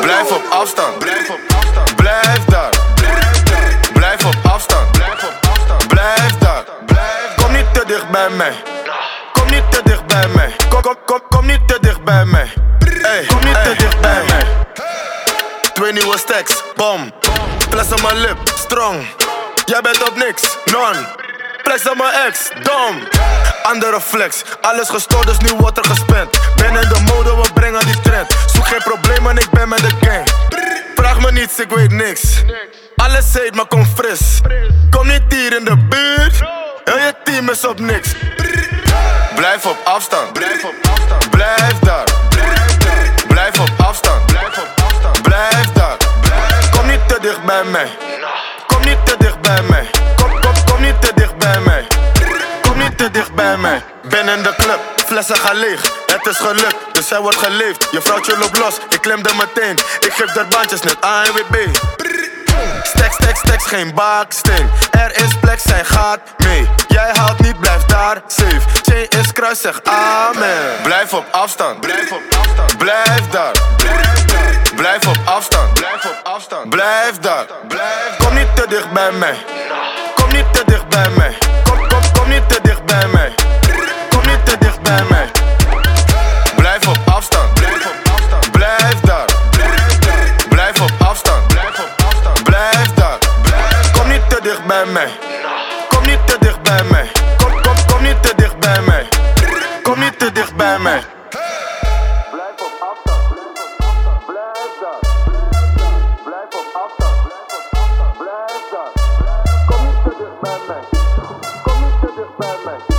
Blijf op afstand. Blijf op afstand. Blijf daar. Blijf op afstand. Blijf op afstand. Blijf daar. Kom niet te dicht bij mij. Kom niet te dicht bij mij. Kom, kom, kom, kom niet te dicht bij mij. Hey, kom niet te dicht bij mij. Twee nieuwe stacks, bom. Fles op mijn lip, strong. Jij bent op niks, non. Press op mijn ex, dom. Andere flex, alles gestoord, dus nu wordt er gespend. Niets, ik weet niks. Alles heet, maar kom fris. Kom niet hier in de buurt. Heel je team is op niks. Blijf op afstand. Blijf op afstand. Blijf daar. Blijf op afstand. Blijf op afstand. Blijf daar. Kom niet te dicht bij mij. Kom niet te dicht bij mij. Flessen gaan leeg. Het is gelukt, dus hij wordt geleefd. Je vrouwtje loopt los, ik klemde meteen. Ik geef er bandjes net ANWB. Stacks, stacks, stacks, geen baksteen. Er is plek, zij gaat mee. Jij haalt niet, blijf daar safe. Chain is kruis, zeg amen. Blijf op afstand. Blijf op afstand. Blijf daar. Blijf op afstand. Blijf op afstand. Blijf daar. Kom niet te dicht bij mij. Kom niet te dicht bij mij. Bij mij. Kom niet te dicht bij mij. Kom, kom, kom niet te dicht bij mij. Kom niet te dicht bij mij. Blijf op afstand. Blijf daar. Blijf op afstand. Blijf daar. Kom niet te dicht bij mij. Kom niet te dicht bij mij.